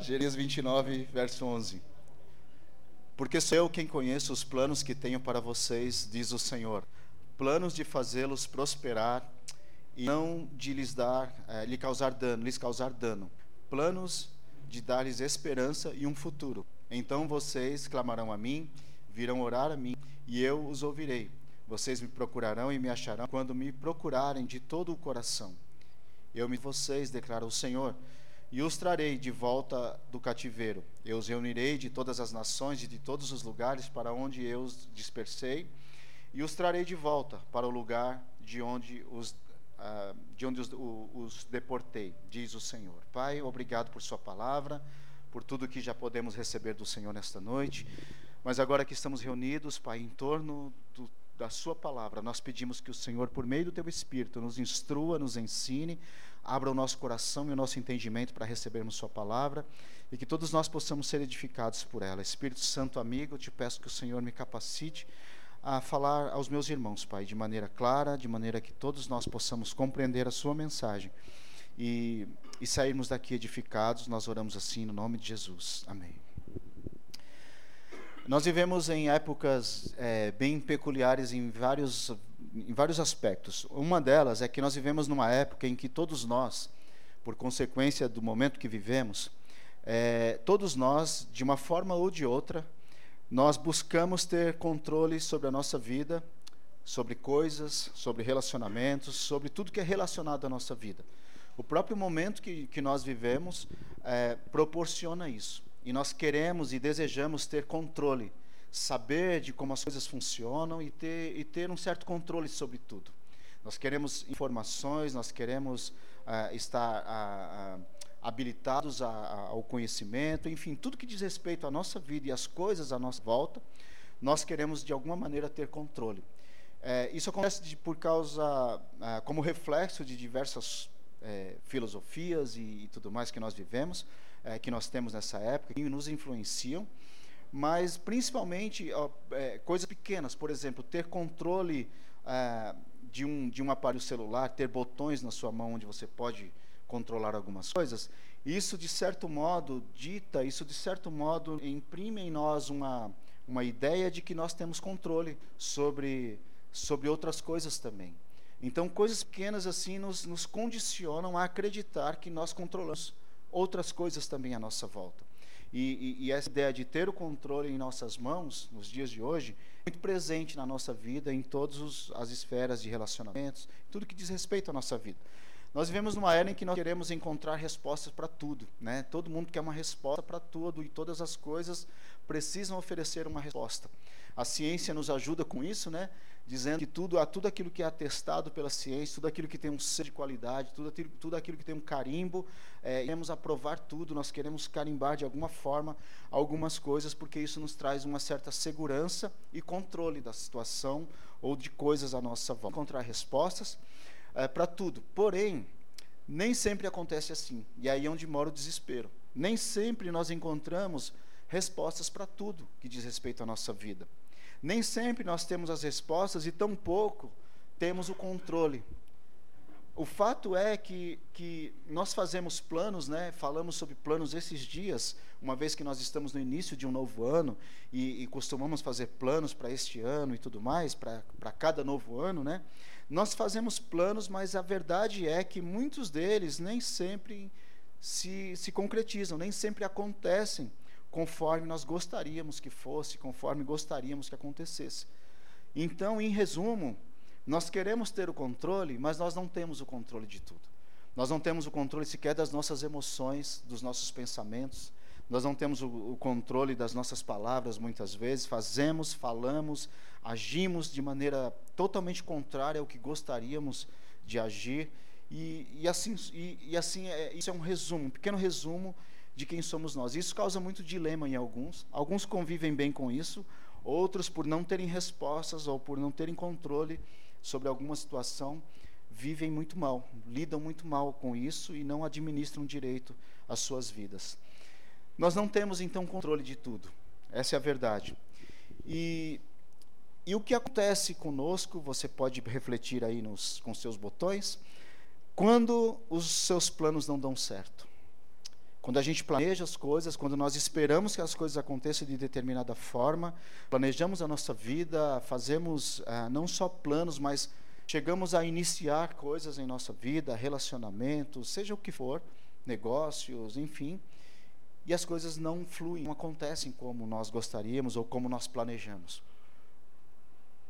Jeremias 29, verso 11. Porque sou eu quem conheço os planos que tenho para vocês, diz o Senhor. Planos de fazê-los prosperar e não de lhes dar, eh, lhe causar dano, lhes causar dano. Planos de dar-lhes esperança e um futuro. Então vocês clamarão a mim, virão orar a mim, e eu os ouvirei. Vocês me procurarão e me acharão quando me procurarem de todo o coração. Eu me vocês, declara o Senhor, e os trarei de volta do cativeiro. Eu os reunirei de todas as nações e de todos os lugares para onde eu os dispersei, e os trarei de volta para o lugar de onde os uh, de onde os, os deportei, diz o Senhor. Pai, obrigado por Sua palavra, por tudo que já podemos receber do Senhor nesta noite. Mas agora que estamos reunidos, Pai, em torno do, da Sua palavra, nós pedimos que o Senhor, por meio do Teu Espírito, nos instrua, nos ensine, abra o nosso coração e o nosso entendimento para recebermos Sua palavra e que todos nós possamos ser edificados por ela. Espírito Santo, amigo, eu te peço que o Senhor me capacite a falar aos meus irmãos, Pai, de maneira clara, de maneira que todos nós possamos compreender a Sua mensagem e, e sairmos daqui edificados. Nós oramos assim no nome de Jesus. Amém. Nós vivemos em épocas é, bem peculiares em vários, em vários aspectos. Uma delas é que nós vivemos numa época em que todos nós, por consequência do momento que vivemos, é, todos nós, de uma forma ou de outra, nós buscamos ter controle sobre a nossa vida, sobre coisas, sobre relacionamentos, sobre tudo que é relacionado à nossa vida. O próprio momento que, que nós vivemos é, proporciona isso. E nós queremos e desejamos ter controle, saber de como as coisas funcionam e ter, e ter um certo controle sobre tudo. Nós queremos informações, nós queremos uh, estar. Uh, habilitados a, a, ao conhecimento, enfim, tudo que diz respeito à nossa vida e às coisas à nossa volta, nós queremos de alguma maneira ter controle. É, isso acontece de, por causa, como reflexo de diversas é, filosofias e, e, tudo mais que nós vivemos, é, que nós temos nessa época, que nos influenciam, mas principalmente ó, é, coisas pequenas, por exemplo, ter controle é, de um, de um aparelho celular, ter botões na sua mão onde você pode controlar algumas coisas, isso de certo modo dita, isso de certo modo imprime em nós uma, uma ideia de que nós temos controle sobre, sobre outras coisas também. Então, coisas pequenas assim nos, nos condicionam a acreditar que nós controlamos outras coisas também à nossa volta. E, e, e, essa ideia de ter o controle em nossas mãos, nos dias de hoje, é muito presente na nossa vida, em todas as esferas de relacionamentos, tudo que diz respeito à nossa vida. Nós vivemos numa era em que nós queremos encontrar respostas para tudo, né? Todo mundo quer uma resposta para tudo e todas as coisas precisam oferecer uma resposta. A ciência nos ajuda com isso, né? Dizendo que tudo, tudo aquilo que é atestado pela ciência, tudo aquilo que tem um ser de qualidade, tudo aquilo, tudo aquilo que tem um carimbo, é, queremos aprovar tudo, nós queremos carimbar de alguma forma algumas coisas, porque isso nos traz uma certa segurança e controle da situação ou de coisas à nossa volta. Encontrar respostas é, para tudo. Porém, nem sempre acontece assim. E aí é onde mora o desespero. Nem sempre nós encontramos respostas para tudo que diz respeito à nossa vida. Nem sempre nós temos as respostas e tampouco temos o controle. O fato é que, que nós fazemos planos, né? falamos sobre planos esses dias, uma vez que nós estamos no início de um novo ano e, e costumamos fazer planos para este ano e tudo mais, para cada novo ano, né? Nós fazemos planos, mas a verdade é que muitos deles nem sempre se, se concretizam, nem sempre acontecem conforme nós gostaríamos que fosse, conforme gostaríamos que acontecesse. Então, em resumo, nós queremos ter o controle, mas nós não temos o controle de tudo. Nós não temos o controle sequer das nossas emoções, dos nossos pensamentos, nós não temos o, o, controle das nossas palavras muitas vezes, fazemos, falamos, agimos de maneira totalmente contrária ao que gostaríamos de agir. E, e assim, e, e assim é, isso é um resumo, um pequeno resumo de quem somos nós. Isso causa muito dilema em alguns. Alguns convivem bem com isso, outros, por não terem respostas ou por não terem controle sobre alguma situação, vivem muito mal, lidam muito mal com isso e não administram direito as suas vidas. Nós não temos então controle de tudo. Essa é a verdade. E, e o que acontece conosco, você pode refletir aí nos, com seus botões, quando os seus planos não dão certo. Quando a gente planeja as coisas, quando nós esperamos que as coisas aconteçam de determinada forma, planejamos a nossa vida, fazemos ah, não só planos, mas chegamos a iniciar coisas em nossa vida, relacionamentos, seja o que for, negócios, enfim, e as coisas não fluem, não acontecem como nós gostaríamos ou como nós planejamos.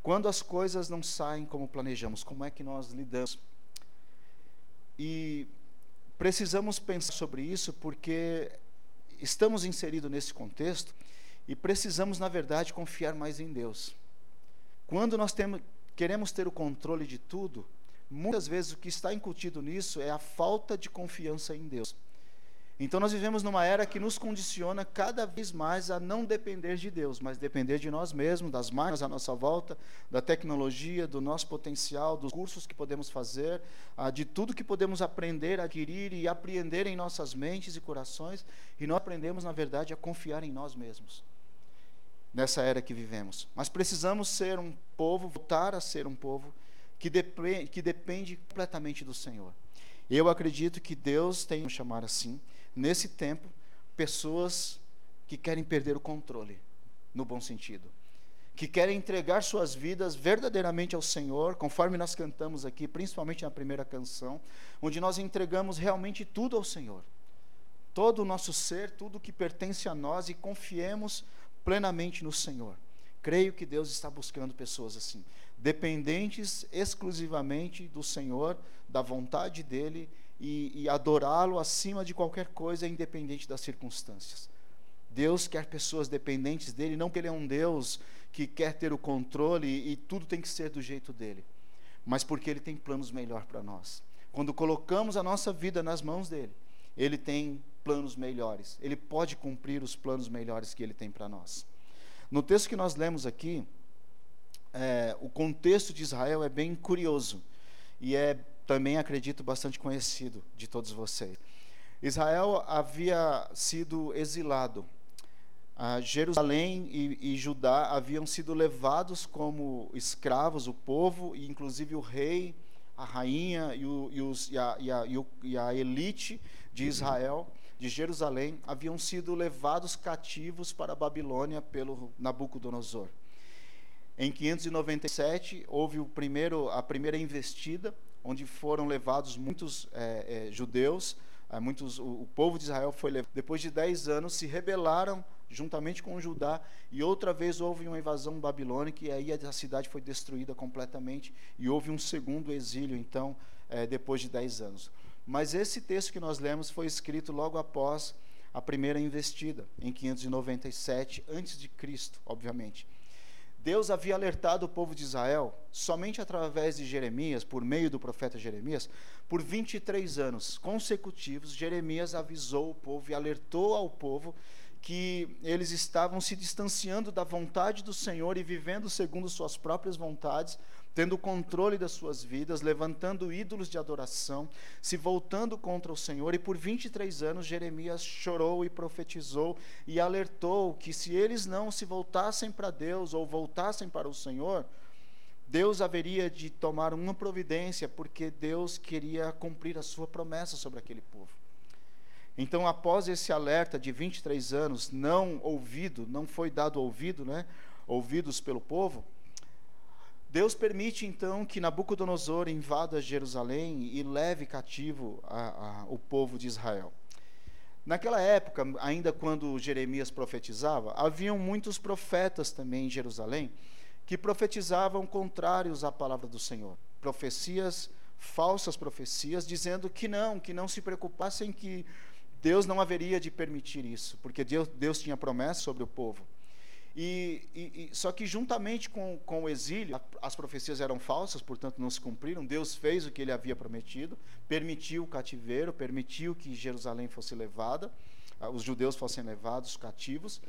Quando as coisas não saem como planejamos, como é que nós lidamos? E precisamos pensar sobre isso porque estamos inseridos nesse contexto e precisamos, na verdade, confiar mais em Deus. Quando nós temos, queremos ter o controle de tudo, muitas vezes o que está incutido nisso é a falta de confiança em Deus. Então nós vivemos numa era que nos condiciona cada vez mais a não depender de Deus, mas depender de nós mesmos, das máquinas à nossa volta, da tecnologia, do nosso potencial, dos cursos que podemos fazer, de tudo que podemos aprender, adquirir e apreender em nossas mentes e corações, e nós aprendemos, na verdade, a confiar em nós mesmos. Nessa era que vivemos. Mas precisamos ser um povo, voltar a ser um povo que depende, que depende completamente do Senhor. Eu acredito que Deus tem, vamos chamar assim, nesse tempo, pessoas que querem perder o controle, no bom sentido. Que querem entregar suas vidas verdadeiramente ao Senhor, conforme nós cantamos aqui, principalmente na primeira canção, onde nós entregamos realmente tudo ao Senhor. Todo o nosso ser, tudo que pertence a nós e confiemos plenamente no Senhor. Creio que Deus está buscando pessoas assim, dependentes exclusivamente do Senhor, da vontade dEle e, e adorá-lo acima de qualquer coisa, independente das circunstâncias. Deus quer pessoas dependentes dele, não que ele é um Deus que quer ter o controle e, tudo tem que ser do jeito dele, mas porque ele tem planos melhor para nós. Quando colocamos a nossa vida nas mãos dele, ele tem planos melhores. Ele pode cumprir os planos melhores que ele tem para nós. No texto que nós lemos aqui, é, o contexto de Israel é bem curioso e é também acredito bastante conhecido de todos vocês. Israel havia sido exilado. Ah, Jerusalém e, e, Judá haviam sido levados como escravos, o povo, e inclusive o rei, a rainha e, o, e, os, e, a, a, a elite de Israel, de Jerusalém, haviam sido levados cativos para a Babilônia pelo Nabucodonosor. Em 597 houve o primeiro, a primeira investida onde foram levados muitos é, é, judeus, é, muitos, o, o, povo de Israel foi levado. Depois de dez anos, se rebelaram juntamente com Judá, e outra vez houve uma invasão babilônica, e aí a cidade foi destruída completamente, e houve um segundo exílio, então, é, depois de dez anos. Mas esse texto que nós lemos foi escrito logo após a primeira investida, em 597 antes de Cristo, obviamente. Deus havia alertado o povo de Israel, somente através de Jeremias, por meio do profeta Jeremias, por 23 anos consecutivos, Jeremias avisou o povo e alertou ao povo que eles estavam se distanciando da vontade do Senhor e vivendo segundo suas próprias vontades, tendo o controle das suas vidas, levantando ídolos de adoração, se voltando contra o Senhor. E por 23 anos Jeremias chorou e profetizou e alertou que se eles não se voltassem para Deus ou voltassem para o Senhor, Deus haveria de tomar uma providência, porque Deus queria cumprir a sua promessa sobre aquele povo. Então, após esse alerta de 23 anos não ouvido, não foi dado ouvido, né? Ouvidos pelo povo, Deus permite então que Nabucodonosor invada Jerusalém e leve cativo a, a, o povo de Israel. Naquela época, ainda quando Jeremias profetizava, haviam muitos profetas também em Jerusalém que profetizavam contrários à palavra do Senhor. Profecias, falsas profecias, dizendo que não, que não se preocupassem que Deus não haveria de permitir isso, porque Deus, Deus tinha promessa sobre o povo. E, e, e, só que juntamente com, com o exílio, as profecias eram falsas, portanto não se cumpriram. Deus fez o que ele havia prometido, permitiu o cativeiro, permitiu que Jerusalém fosse levada, ah, os judeus fossem levados cativos.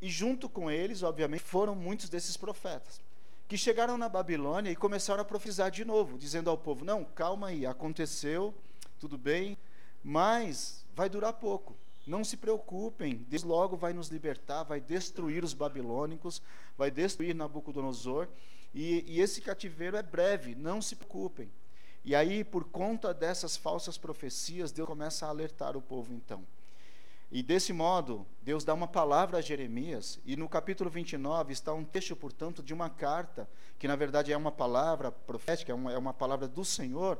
E junto com eles, obviamente, foram muitos desses profetas que chegaram na Babilônia e começaram a profetizar de novo, dizendo ao povo: Não, calma aí, aconteceu, tudo bem, mas vai durar pouco. Não se preocupem, Deus logo vai nos libertar, vai destruir os babilônicos, vai destruir Nabucodonosor, e, e esse cativeiro é breve, não se preocupem. E aí, por conta dessas falsas profecias, Deus começa a alertar o povo então. E desse modo, Deus dá uma palavra a Jeremias, e no capítulo 29 está um texto, portanto, de uma carta, que na verdade é uma palavra profética, é uma, é uma palavra do Senhor,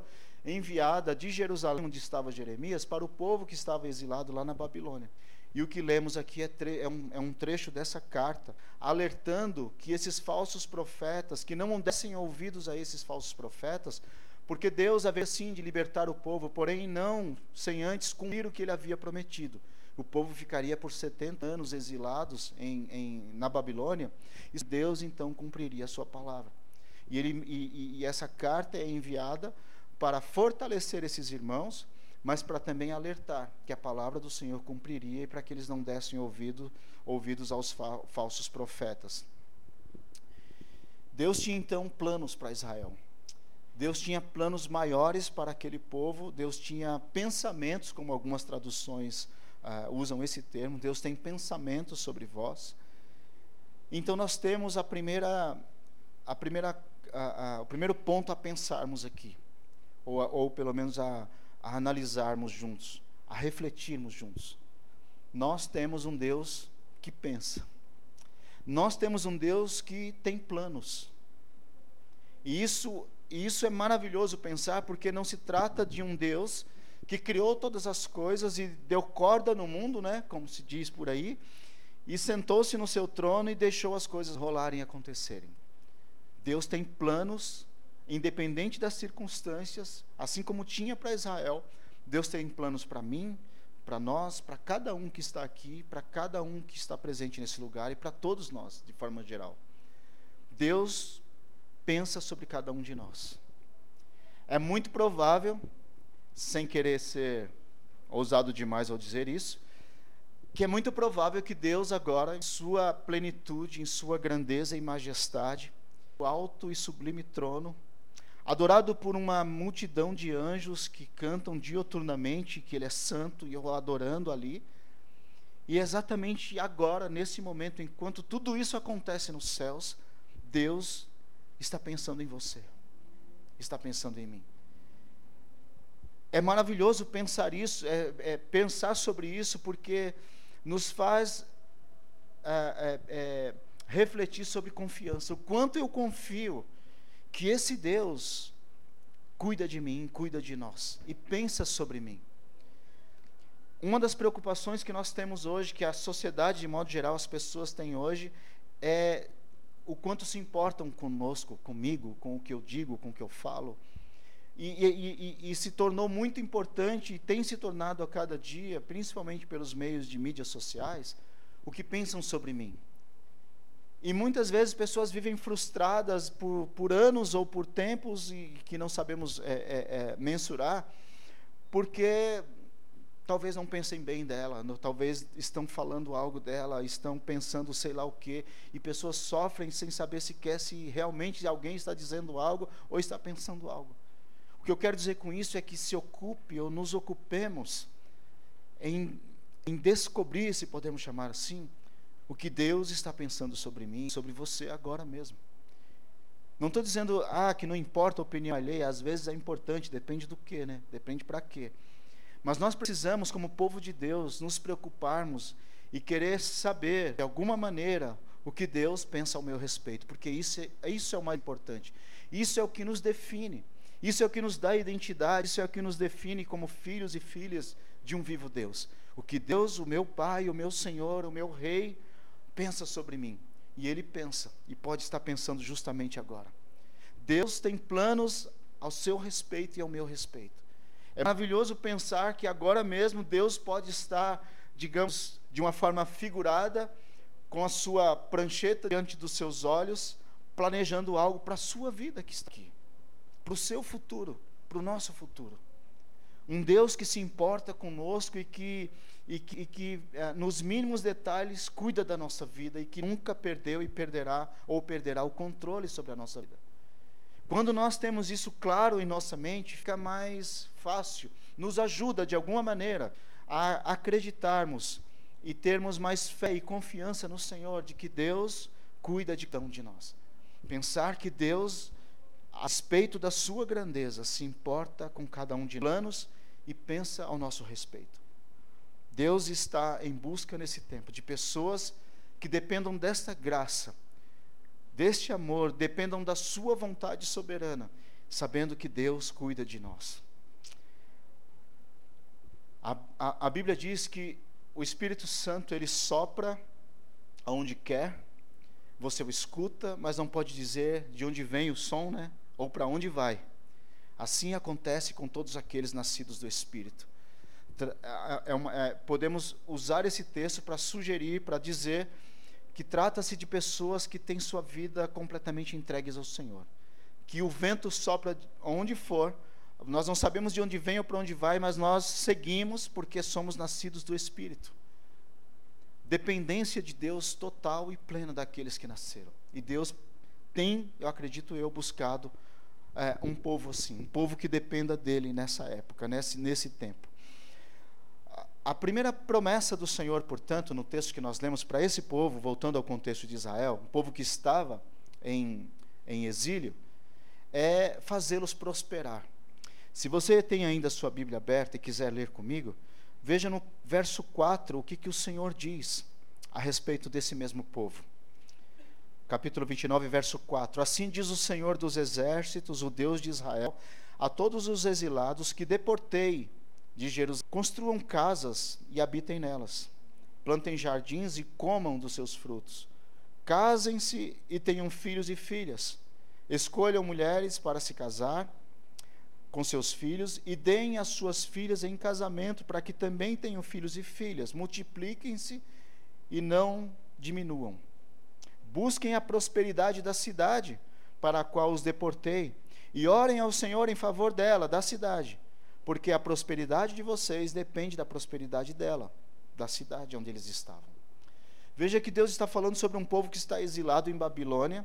enviada de Jerusalém, onde estava Jeremias, para o povo que estava exilado lá na Babilônia. E o que lemos aqui é, é, um, é, um, trecho dessa carta, alertando que esses falsos profetas, que não dessem ouvidos a esses falsos profetas, porque Deus havia sim de libertar o povo, porém não sem antes cumprir o que ele havia prometido o povo ficaria por 70 anos exilados em, em, na Babilônia, e Deus então cumpriria a sua palavra. E, ele, e, e essa carta é enviada para fortalecer esses irmãos, mas para também alertar que a palavra do Senhor cumpriria e para que eles não dessem ouvido, ouvidos aos fa falsos profetas. Deus tinha então planos para Israel. Deus tinha planos maiores para aquele povo, Deus tinha pensamentos, como algumas traduções uh, usam esse termo, Deus tem pensamentos sobre vós. Então nós temos a primeira, a primeira, a, a, o primeiro ponto a pensarmos aqui, ou, ou pelo menos a, a analisarmos juntos, a refletirmos juntos. Nós temos um Deus que pensa. Nós temos um Deus que tem planos. E isso, isso é maravilhoso pensar, porque não se trata de um Deus que criou todas as coisas e deu corda no mundo, né, como se diz por aí, e sentou-se no seu trono e deixou as coisas rolarem e acontecerem. Deus tem planos, independente das circunstâncias, assim como tinha para Israel, Deus tem planos para mim, para nós, para cada um que está aqui, para cada um que está presente nesse lugar e para todos nós, de forma geral. Deus pensa sobre cada um de nós. É muito provável sem querer ser ousado demais ao dizer isso, que é muito provável que Deus agora, em sua plenitude, em sua grandeza e majestade, o alto e sublime trono, adorado por uma multidão de anjos que cantam dioturnamente que ele é santo e o adorando ali. E exatamente agora, nesse momento, enquanto tudo isso acontece nos céus, Deus está pensando em você, está pensando em mim. É maravilhoso pensar isso, é, é pensar sobre isso, porque nos faz é, é, é, refletir sobre confiança. O quanto eu confio que esse Deus cuida de mim, cuida de nós e pensa sobre mim. Uma das preocupações que nós temos hoje, que a sociedade, de modo geral, as pessoas têm hoje, é o quanto se importam conosco, comigo, com o que eu digo, com o que eu falo. E, e, e, e, se tornou muito importante e tem se tornado a cada dia, principalmente pelos meios de mídias sociais, o que pensam sobre mim. E muitas vezes pessoas vivem frustradas por, por anos ou por tempos e que não sabemos é, é, é, mensurar, porque talvez não pensem bem dela, talvez estão falando algo dela, estão pensando sei lá o quê, e pessoas sofrem sem saber sequer se realmente alguém está dizendo algo ou está pensando algo. O que eu quero dizer com isso é que se ocupe ou nos ocupemos em, em descobrir, se podemos chamar assim, o que Deus está pensando sobre mim, sobre você agora mesmo. Não estou dizendo, ah, que não importa a opinião alheia, às vezes é importante, depende do que, né? Depende para quê. Mas nós precisamos, como povo de Deus, nos preocuparmos e querer saber, de alguma maneira, o que Deus pensa ao meu respeito, porque isso é, isso é o mais importante. Isso é o que nos define. Isso é o que nos dá identidade, isso é o que nos define como filhos e filhas de um vivo Deus. O que Deus, o meu Pai, o meu Senhor, o meu Rei, pensa sobre mim. E Ele pensa, e pode estar pensando justamente agora. Deus tem planos ao seu respeito e ao meu respeito. É maravilhoso pensar que agora mesmo Deus pode estar, digamos, de uma forma figurada, com a sua prancheta diante dos seus olhos, planejando algo para a sua vida que está aqui para o seu futuro, para o nosso futuro. Um Deus que se importa conosco e que, e que, e que é, nos mínimos detalhes, cuida da nossa vida e que nunca perdeu e perderá ou perderá o controle sobre a nossa vida. Quando nós temos isso claro em nossa mente, fica mais fácil, nos ajuda de alguma maneira a acreditarmos e termos mais fé e confiança no Senhor de que Deus cuida de cada um de nós. Pensar que Deus a respeito da sua grandeza, se importa com cada um de planos e pensa ao nosso respeito. Deus está em busca nesse tempo de pessoas que dependam desta graça, deste amor, dependam da Sua vontade soberana, sabendo que Deus cuida de nós. A, a, a Bíblia diz que o Espírito Santo ele sopra aonde quer, você o escuta, mas não pode dizer de onde vem o som, né? Ou para onde vai. Assim acontece com todos aqueles nascidos do Espírito. É uma, é, podemos usar esse texto para sugerir, para dizer que trata-se de pessoas que têm sua vida completamente entregues ao Senhor. Que o vento sopra onde for, nós não sabemos de onde vem ou para onde vai, mas nós seguimos porque somos nascidos do Espírito. Dependência de Deus total e plena daqueles que nasceram. E Deus tem, eu acredito eu, buscado é, um povo assim, um povo que dependa dele nessa época, nesse, nesse tempo. A primeira promessa do Senhor, portanto, no texto que nós lemos para esse povo, voltando ao contexto de Israel, um povo que estava em, em exílio, é fazê-los prosperar. Se você tem ainda sua Bíblia aberta e quiser ler comigo, veja no verso 4 o que, que o Senhor diz a respeito desse mesmo povo capítulo 29, verso 4. Assim diz o Senhor dos exércitos, o Deus de Israel, a todos os exilados que deportei de Jerusalém: construam casas e habitem nelas, plantem jardins e comam dos seus frutos. Casem-se e tenham filhos e filhas. Escolham mulheres para se casar com seus filhos e deem as suas filhas em casamento para que também tenham filhos e filhas. Multipliquem-se e não diminuam Busquem a prosperidade da cidade para a qual os deportei, e orem ao Senhor em favor dela, da cidade, porque a prosperidade de vocês depende da prosperidade dela, da cidade onde eles estavam. Veja que Deus está falando sobre um povo que está exilado em Babilônia,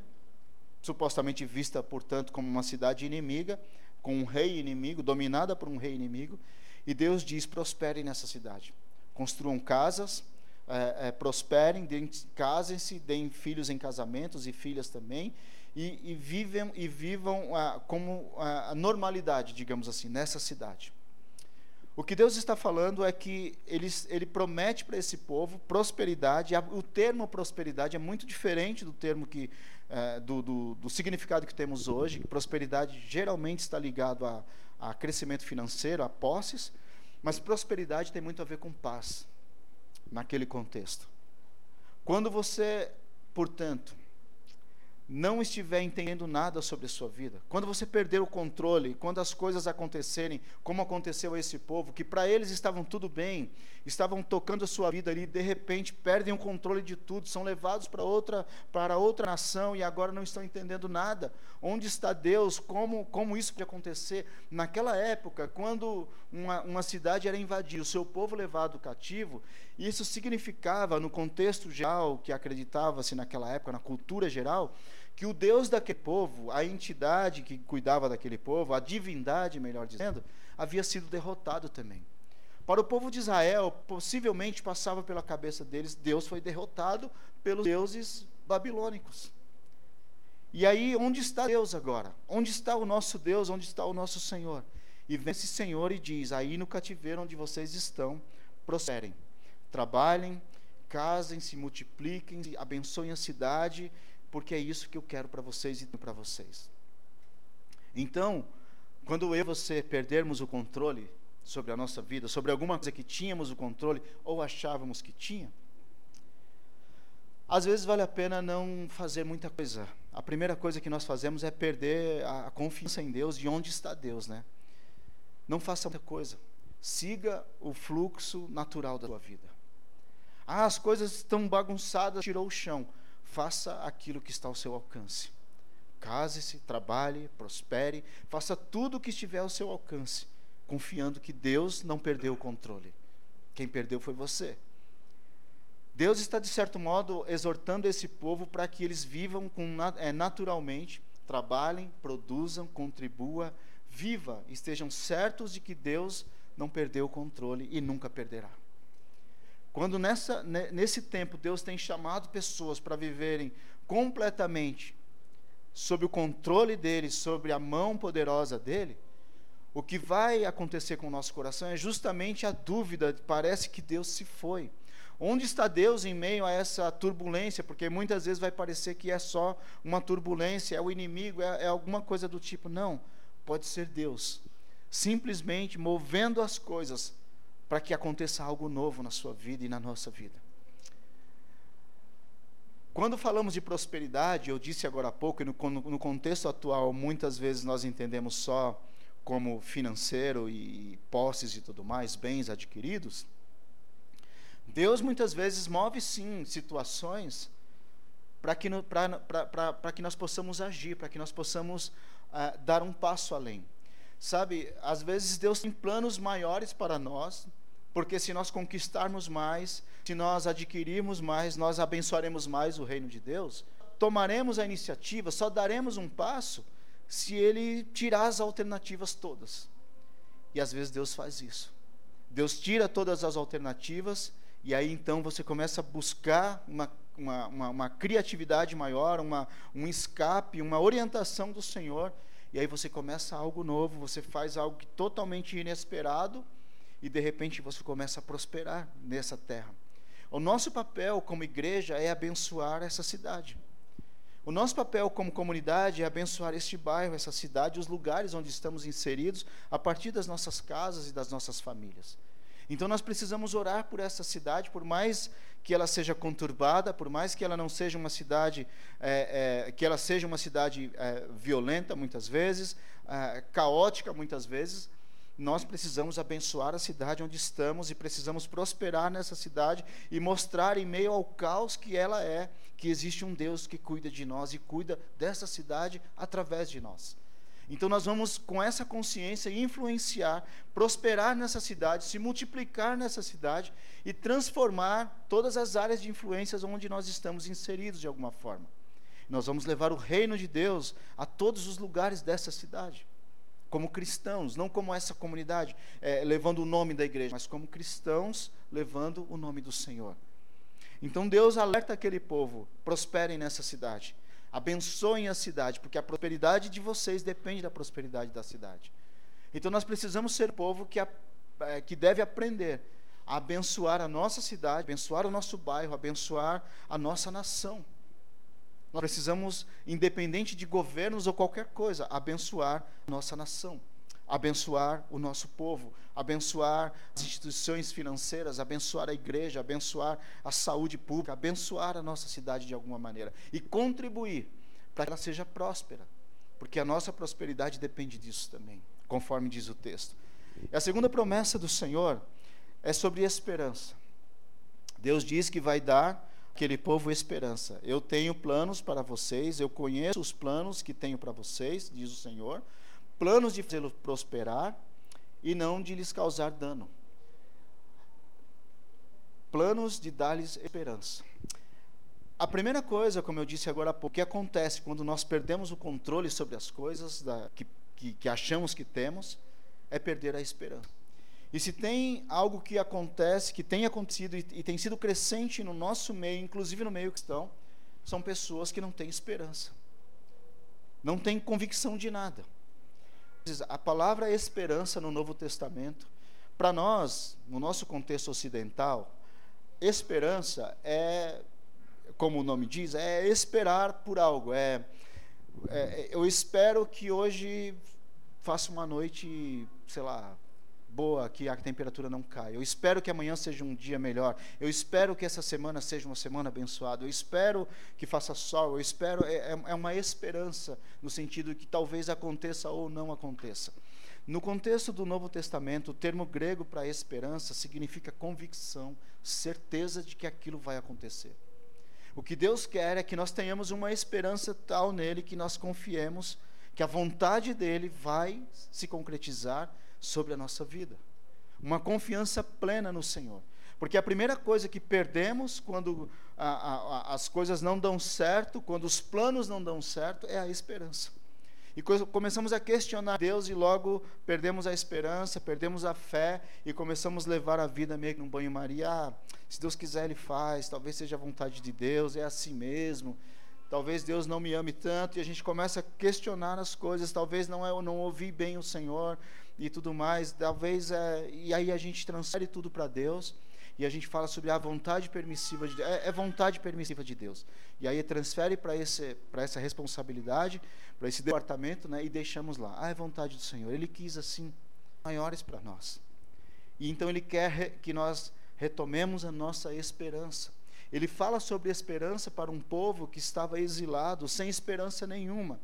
supostamente vista, portanto, como uma cidade inimiga, com um rei inimigo, dominada por um rei inimigo, e Deus diz: prosperem nessa cidade, construam casas, é, é, prosperem, casem-se, deem filhos em casamentos e filhas também, e, e, vivem, e vivam como a normalidade, digamos assim, nessa cidade. O que Deus está falando é que ele, ele promete para esse povo prosperidade. O termo prosperidade é muito diferente do termo que é, do, do, do, significado que temos hoje. Prosperidade geralmente está ligado a, a crescimento financeiro, a posses, mas prosperidade tem muito a ver com paz, naquele contexto. Quando você, portanto, não estiver entendendo nada sobre a sua vida, quando você perder o controle, quando as coisas acontecerem, como aconteceu a esse povo, que para eles estavam tudo bem, estavam tocando a sua vida ali, de repente perdem o controle de tudo, são levados para outra para outra nação e agora não estão entendendo nada. Onde está Deus? Como como isso pode acontecer? Naquela época, quando uma, uma cidade era invadida, o seu povo levado cativo, isso significava no contexto geral que acreditava-se naquela época, na cultura geral, que o Deus daquele povo, a entidade que cuidava daquele povo, a divindade, melhor dizendo, havia sido derrotado também. Para o povo de Israel, possivelmente passava pela cabeça deles, Deus foi derrotado pelos deuses babilônicos. E aí, onde está Deus agora? Onde está o nosso Deus? Onde está o nosso Senhor? E vem esse Senhor e diz: Aí no cativeiro onde vocês estão, prosperem, trabalhem, casem-se, multipliquem, abençoem a cidade porque é isso que eu quero para vocês e para vocês. Então, quando eu e você perdermos o controle sobre a nossa vida, sobre alguma coisa que tínhamos o controle ou achávamos que tinha, às vezes vale a pena não fazer muita coisa. A primeira coisa que nós fazemos é perder a confiança em Deus, de onde está Deus, né? Não faça muita coisa. Siga o fluxo natural da sua vida. Ah, as coisas estão bagunçadas, tirou o chão faça aquilo que está ao seu alcance. Case-se, trabalhe, prospere, faça tudo o que estiver ao seu alcance, confiando que Deus não perdeu o controle. Quem perdeu foi você. Deus está, de certo modo, exortando esse povo para que eles vivam com, é, naturalmente, trabalhem, produzam, contribuam, viva, estejam certos de que Deus não perdeu o controle e nunca perderá. Quando nessa, nesse tempo Deus tem chamado pessoas para viverem completamente sob o controle dele, sobre a mão poderosa dele, o que vai acontecer com o nosso coração é justamente a dúvida, parece que Deus se foi. Onde está Deus em meio a essa turbulência? Porque muitas vezes vai parecer que é só uma turbulência, é o inimigo, é, é alguma coisa do tipo. Não, pode ser Deus, simplesmente movendo as coisas para que aconteça algo novo na sua vida e na nossa vida. Quando falamos de prosperidade, eu disse agora há pouco, e no, no contexto atual, muitas vezes nós entendemos só como financeiro e posses e tudo mais, bens adquiridos. Deus muitas vezes move sim situações para que, que nós possamos agir, para que nós possamos uh, dar um passo além. Sabe, às vezes Deus tem planos maiores para nós, porque se nós conquistarmos mais, se nós adquirirmos mais, nós abençoaremos mais o reino de Deus. Tomaremos a iniciativa, só daremos um passo se Ele tirar as alternativas todas. E às vezes Deus faz isso. Deus tira todas as alternativas e aí então você começa a buscar uma, uma, uma, uma criatividade maior, uma, um escape, uma orientação do Senhor. E aí você começa algo novo, você faz algo totalmente inesperado e de repente você começa a prosperar nessa terra. O nosso papel como igreja é abençoar essa cidade. O nosso papel como comunidade é abençoar este bairro, essa cidade, os lugares onde estamos inseridos, a partir das nossas casas e das nossas famílias. Então nós precisamos orar por essa cidade, por mais que ela seja conturbada, por mais que ela não seja uma cidade, é, é, que ela seja uma cidade é, violenta muitas vezes, caótica muitas vezes, nós precisamos abençoar a cidade onde estamos e precisamos prosperar nessa cidade e mostrar em meio ao caos que ela é, que existe um Deus que cuida de nós e cuida dessa cidade através de nós. Então nós vamos, com essa consciência, influenciar, prosperar nessa cidade, se multiplicar nessa cidade e transformar todas as áreas de influências onde nós estamos inseridos de alguma forma. Nós vamos levar o reino de Deus a todos os lugares dessa cidade, como cristãos, não como essa comunidade, é, levando o nome da igreja, mas como cristãos levando o nome do Senhor. Então Deus alerta aquele povo: prosperem nessa cidade abençoem a cidade, porque a prosperidade de vocês depende da prosperidade da cidade. Então nós precisamos ser povo que, é, que deve aprender a abençoar a nossa cidade, abençoar o nosso bairro, abençoar a nossa nação. Nós precisamos, independente de governos ou qualquer coisa, abençoar nossa nação abençoar o nosso povo, abençoar as instituições financeiras, abençoar a igreja, abençoar a saúde pública, abençoar a nossa cidade de alguma maneira e contribuir para que ela seja próspera, porque a nossa prosperidade depende disso também, conforme diz o texto. E a segunda promessa do Senhor é sobre esperança. Deus diz que vai dar aquele povo esperança. Eu tenho planos para vocês, eu conheço os planos que tenho para vocês, diz o Senhor planos de fazê-los prosperar e não de lhes causar dano. Planos de dar-lhes esperança. A primeira coisa, como eu disse agora há pouco, que acontece quando nós perdemos o controle sobre as coisas da, que, que, que achamos que temos, é perder a esperança. E se tem algo que acontece, que tem acontecido e, e tem sido crescente no nosso meio, inclusive no meio cristão, são pessoas que não têm esperança, não têm convicção de nada a palavra esperança no Novo Testamento, para nós, no nosso contexto ocidental, esperança é, como o nome diz, é esperar por algo. É, é eu espero que hoje faça uma noite, sei lá, boa, que a temperatura não caia. Eu espero que amanhã seja um dia melhor. Eu espero que essa semana seja uma semana abençoada. Eu espero que faça sol. Eu espero, é, é, é uma esperança, no sentido que talvez aconteça ou não aconteça. No contexto do Novo Testamento, o termo grego para esperança significa convicção, certeza de que aquilo vai acontecer. O que Deus quer é que nós tenhamos uma esperança tal nele que nós confiemos que a vontade dele vai se concretizar sobre a nossa vida. Uma confiança plena no Senhor. Porque a primeira coisa que perdemos quando a, a, as coisas não dão certo, quando os planos não dão certo, é a esperança. E começamos a questionar Deus e logo perdemos a esperança, perdemos a fé e começamos a levar a vida meio que num banho-maria. Ah, se Deus quiser, Ele faz, talvez seja a vontade de Deus, é assim mesmo. talvez Deus não me ame tanto, e a gente começa a questionar as coisas, talvez não eu não ouvi bem o Senhor e tudo mais, talvez é, e aí a gente transfere tudo para Deus e a gente fala sobre a vontade permissiva de é, é vontade permissiva de Deus. E aí transfere para esse para essa responsabilidade, para esse departamento, né, e deixamos lá. Ah, é vontade do Senhor. Ele quis assim maiores para nós. E então ele quer que nós retomemos a nossa esperança. Ele fala sobre esperança para um povo que estava exilado, sem esperança nenhuma,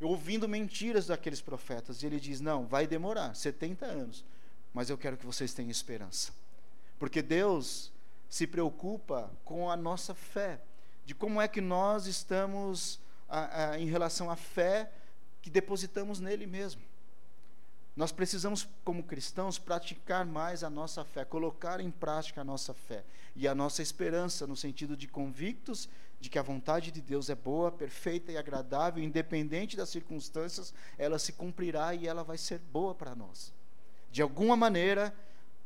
ouvindo mentiras daqueles profetas. E ele diz: Não, vai demorar 70 anos, mas eu quero que vocês tenham esperança. Porque Deus se preocupa com a nossa fé, de como é que nós estamos a, a, em relação à fé que depositamos nele mesmo. Nós precisamos, como cristãos, praticar mais a nossa fé, colocar em prática a nossa fé e a nossa esperança, no sentido de convictos de que a vontade de Deus é boa, perfeita e agradável, independente das circunstâncias, ela se cumprirá e ela vai ser boa para nós. De alguma maneira,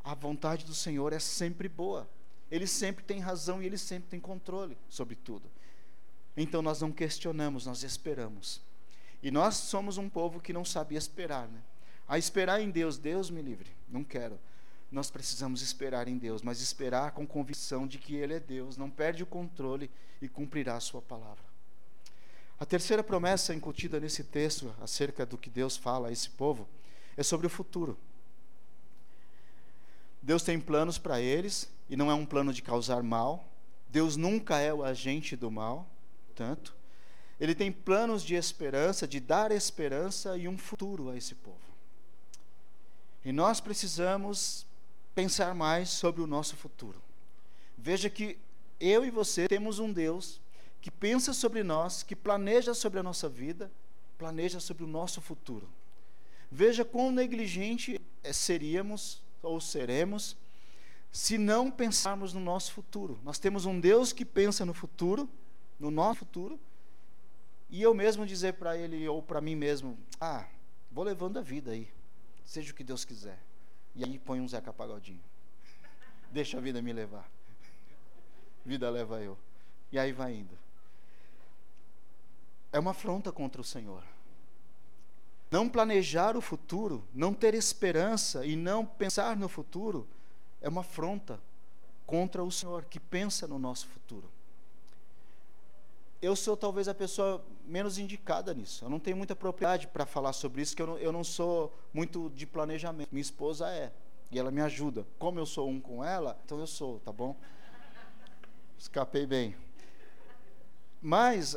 a vontade do Senhor é sempre boa. Ele sempre tem razão e ele sempre tem controle sobre tudo. Então nós não questionamos, nós esperamos. E nós somos um povo que não sabia esperar, né? a esperar em Deus, Deus me livre, não quero. Nós precisamos esperar em Deus, mas esperar com convicção de que Ele é Deus, não perde o controle e cumprirá a Sua palavra. A terceira promessa incutida nesse texto, acerca do que Deus fala a esse povo, é sobre o futuro. Deus tem planos para eles, e não é um plano de causar mal. Deus nunca é o agente do mal, tanto. Ele tem planos de esperança, de dar esperança e um futuro a esse povo. E nós precisamos pensar mais sobre o nosso futuro. Veja que eu e você temos um Deus que pensa sobre nós, que planeja sobre a nossa vida, planeja sobre o nosso futuro. Veja quão negligente seríamos ou seremos se não pensarmos no nosso futuro. Nós temos um Deus que pensa no futuro, no nosso futuro, e eu mesmo dizer para ele ou para mim mesmo: ah, vou levando a vida aí seja o que Deus quiser. E aí põe um Zeca Pagodinho. Deixa a vida me levar. Vida leva eu. E aí vai indo. É uma afronta contra o Senhor. Não planejar o futuro, não ter esperança e não pensar no futuro, é uma afronta contra o Senhor que pensa no nosso futuro eu sou talvez a pessoa menos indicada nisso. Eu não tenho muita propriedade para falar sobre isso, que eu não, eu não sou muito de planejamento. Minha esposa é, e ela me ajuda. Como eu sou um com ela, então eu sou, tá bom? Escapei bem. Mas,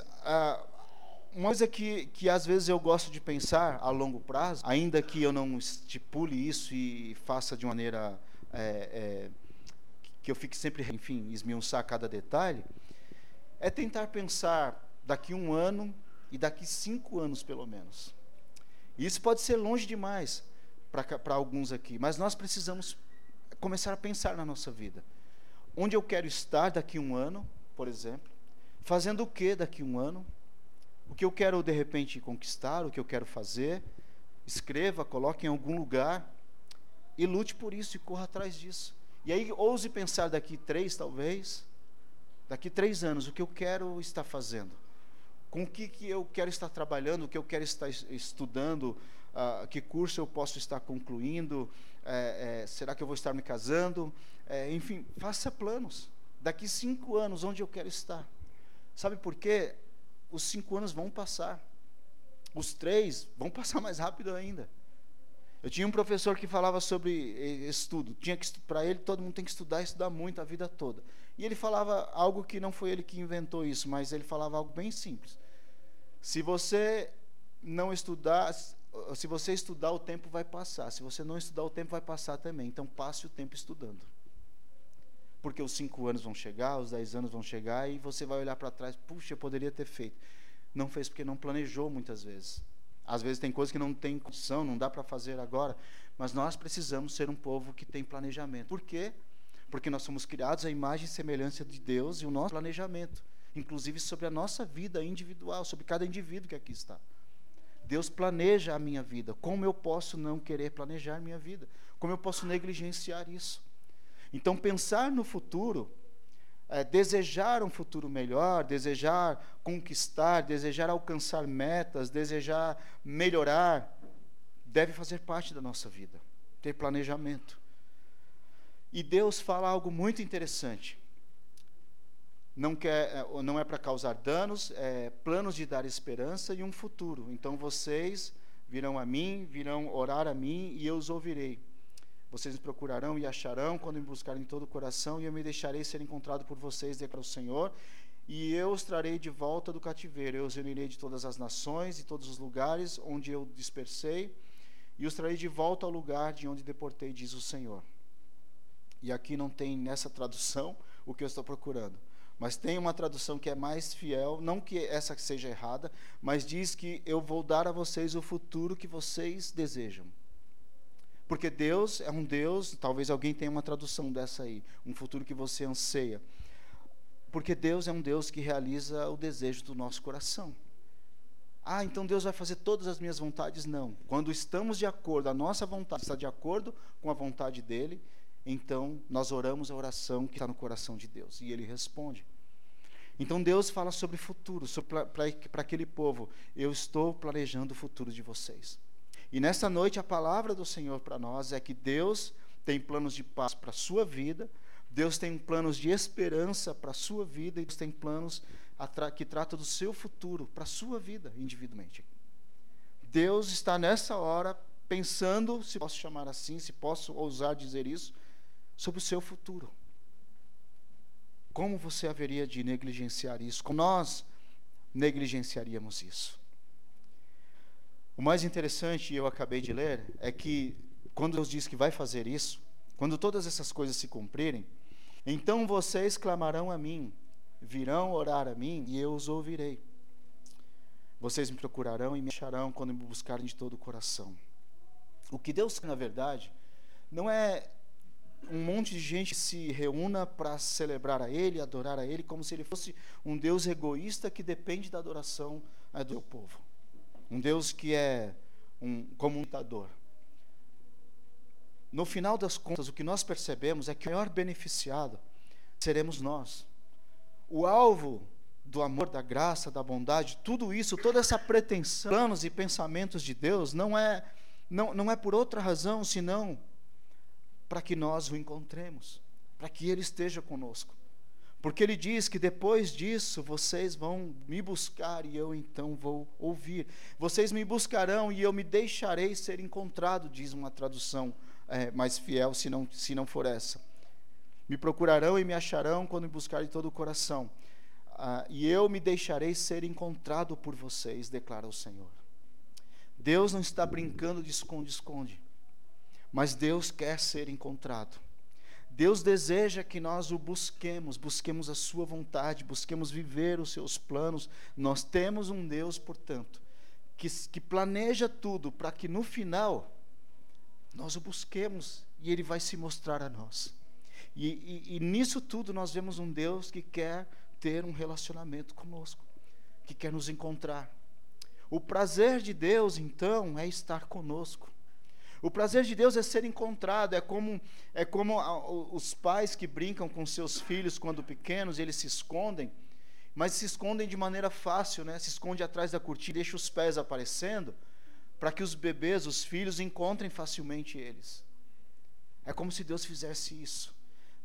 uma coisa que, que às vezes eu gosto de pensar a longo prazo, ainda que eu não estipule isso e faça de maneira é, é, que eu fique sempre, enfim, esmiuçar cada detalhe, é tentar pensar daqui um ano e daqui cinco anos, pelo menos. E isso pode ser longe demais para alguns aqui, mas nós precisamos começar a pensar na nossa vida. Onde eu quero estar daqui um ano, por exemplo? Fazendo o que daqui um ano? O que eu quero, de repente, conquistar, o que eu quero fazer? Escreva, coloque em algum lugar e lute por isso e corra atrás disso. E aí, ouse pensar daqui três, talvez, daqui três anos, o que eu quero estar fazendo? Com o que, que eu quero estar trabalhando, o que eu quero estar estudando, uh, que curso eu posso estar concluindo, é, é, será que eu vou estar me casando? É, enfim, faça planos. Daqui cinco anos, onde eu quero estar? Sabe por quê? Os cinco anos vão passar. Os três vão passar mais rápido ainda. Eu tinha um professor que falava sobre estudo. Tinha que para ele todo mundo tem que estudar, estudar muito a vida toda. E ele falava algo que não foi ele que inventou isso, mas ele falava algo bem simples. Se você não estudar, se você estudar, o tempo vai passar. Se você não estudar, o tempo vai passar também. Então, passe o tempo estudando. Porque os cinco anos vão chegar, os dez anos vão chegar, e você vai olhar para trás, puxa, eu poderia ter feito. Não fez porque não planejou muitas vezes. Às vezes tem coisas que não tem condição, não dá para fazer agora. Mas nós precisamos ser um povo que tem planejamento. Por quê? Porque nós somos criados à imagem e semelhança de Deus e o nosso planejamento, inclusive sobre a nossa vida individual, sobre cada indivíduo que aqui está. Deus planeja a minha vida. Como eu posso não querer planejar minha vida? Como eu posso negligenciar isso? Então, pensar no futuro é, desejar um futuro melhor, desejar conquistar, desejar alcançar metas, desejar melhorar, deve fazer parte da nossa vida, ter planejamento. E Deus fala algo muito interessante. Não, quer, é, não é para causar danos, é planos de dar esperança e um futuro. Então vocês virão a mim, virão orar a mim e eu os ouvirei. Vocês me procurarão e acharão quando me buscarem de todo o coração, e eu me deixarei ser encontrado por vocês, declara o Senhor, e eu os trarei de volta do cativeiro. Eu os reunirei de todas as nações e todos os lugares onde eu dispersei, e os trarei de volta ao lugar de onde deportei, diz o Senhor. E aqui não tem nessa tradução o que eu estou procurando. Mas tem uma tradução que é mais fiel, não que essa seja errada, mas diz que eu vou dar a vocês o futuro que vocês desejam. Porque Deus é um Deus, talvez alguém tenha uma tradução dessa aí, um futuro que você anseia. Porque Deus é um Deus que realiza o desejo do nosso coração. Ah, então Deus vai fazer todas as minhas vontades? Não. Quando estamos de acordo, a nossa vontade está de acordo com a vontade dele, então nós oramos a oração que está no coração de Deus e ele responde. Então Deus fala sobre futuro, para aquele povo: eu estou planejando o futuro de vocês. E nessa noite a palavra do Senhor para nós é que Deus tem planos de paz para a sua vida, Deus tem planos de esperança para a sua vida e Deus tem planos que tratam do seu futuro para a sua vida individualmente. Deus está nessa hora pensando, se posso chamar assim, se posso ousar dizer isso, sobre o seu futuro. Como você haveria de negligenciar isso? Como nós negligenciaríamos isso? O mais interessante, eu acabei de ler, é que quando Deus diz que vai fazer isso, quando todas essas coisas se cumprirem, então vocês clamarão a mim, virão orar a mim e eu os ouvirei. Vocês me procurarão e me acharão quando me buscarem de todo o coração. O que Deus na verdade, não é um monte de gente se reúna para celebrar a Ele, adorar a Ele, como se Ele fosse um Deus egoísta que depende da adoração né, do seu povo um Deus que é um comunicador. No final das contas, o que nós percebemos é que o maior beneficiado seremos nós. O alvo do amor, da graça, da bondade, tudo isso, toda essa pretensão, planos e pensamentos de Deus não é não, não é por outra razão senão para que nós o encontremos, para que ele esteja conosco. Porque ele diz que depois disso vocês vão me buscar e eu então vou ouvir. Vocês me buscarão e eu me deixarei ser encontrado, diz uma tradução é, mais fiel, se não, se não for essa. Me procurarão e me acharão quando me buscarem de todo o coração. Ah, e eu me deixarei ser encontrado por vocês, declara o Senhor. Deus não está brincando de esconde-esconde, mas Deus quer ser encontrado. Deus deseja que nós o busquemos, busquemos a sua vontade, busquemos viver os seus planos. Nós temos um Deus, portanto, que, que planeja tudo para que no final nós o busquemos e ele vai se mostrar a nós. E, e, e nisso tudo nós vemos um Deus que quer ter um relacionamento conosco, que quer nos encontrar. O prazer de Deus, então, é estar conosco. O prazer de Deus é ser encontrado, é como, é como os pais que brincam com seus filhos quando pequenos, eles se escondem, mas se escondem de maneira fácil, né? se esconde atrás da cortina, deixa os pés aparecendo, para que os bebês, os filhos, encontrem facilmente eles. É como se Deus fizesse isso.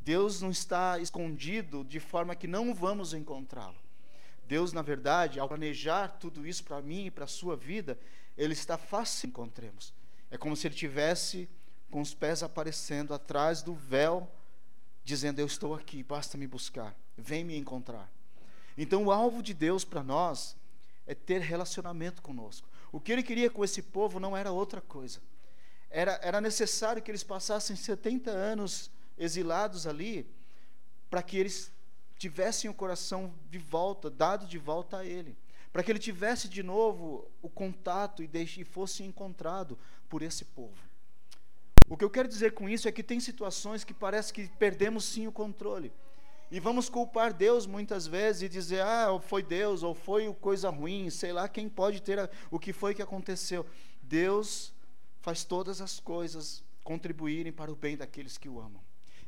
Deus não está escondido de forma que não vamos encontrá-lo. Deus, na verdade, ao planejar tudo isso para mim e para a sua vida, Ele está fácil encontremos. É como se ele tivesse com os pés aparecendo atrás do véu, dizendo: Eu estou aqui, basta me buscar, vem me encontrar. Então, o alvo de Deus para nós é ter relacionamento conosco. O que ele queria com esse povo não era outra coisa. Era, era necessário que eles passassem 70 anos exilados ali, para que eles tivessem o coração de volta, dado de volta a Ele para que ele tivesse de novo o contato e, deixe, e fosse encontrado por esse povo. O que eu quero dizer com isso é que tem situações que parece que perdemos sim o controle. E vamos culpar Deus muitas vezes e dizer, ah, foi Deus, ou foi coisa ruim, sei lá quem pode ter a, o que foi que aconteceu. Deus faz todas as coisas contribuírem para o bem daqueles que o amam.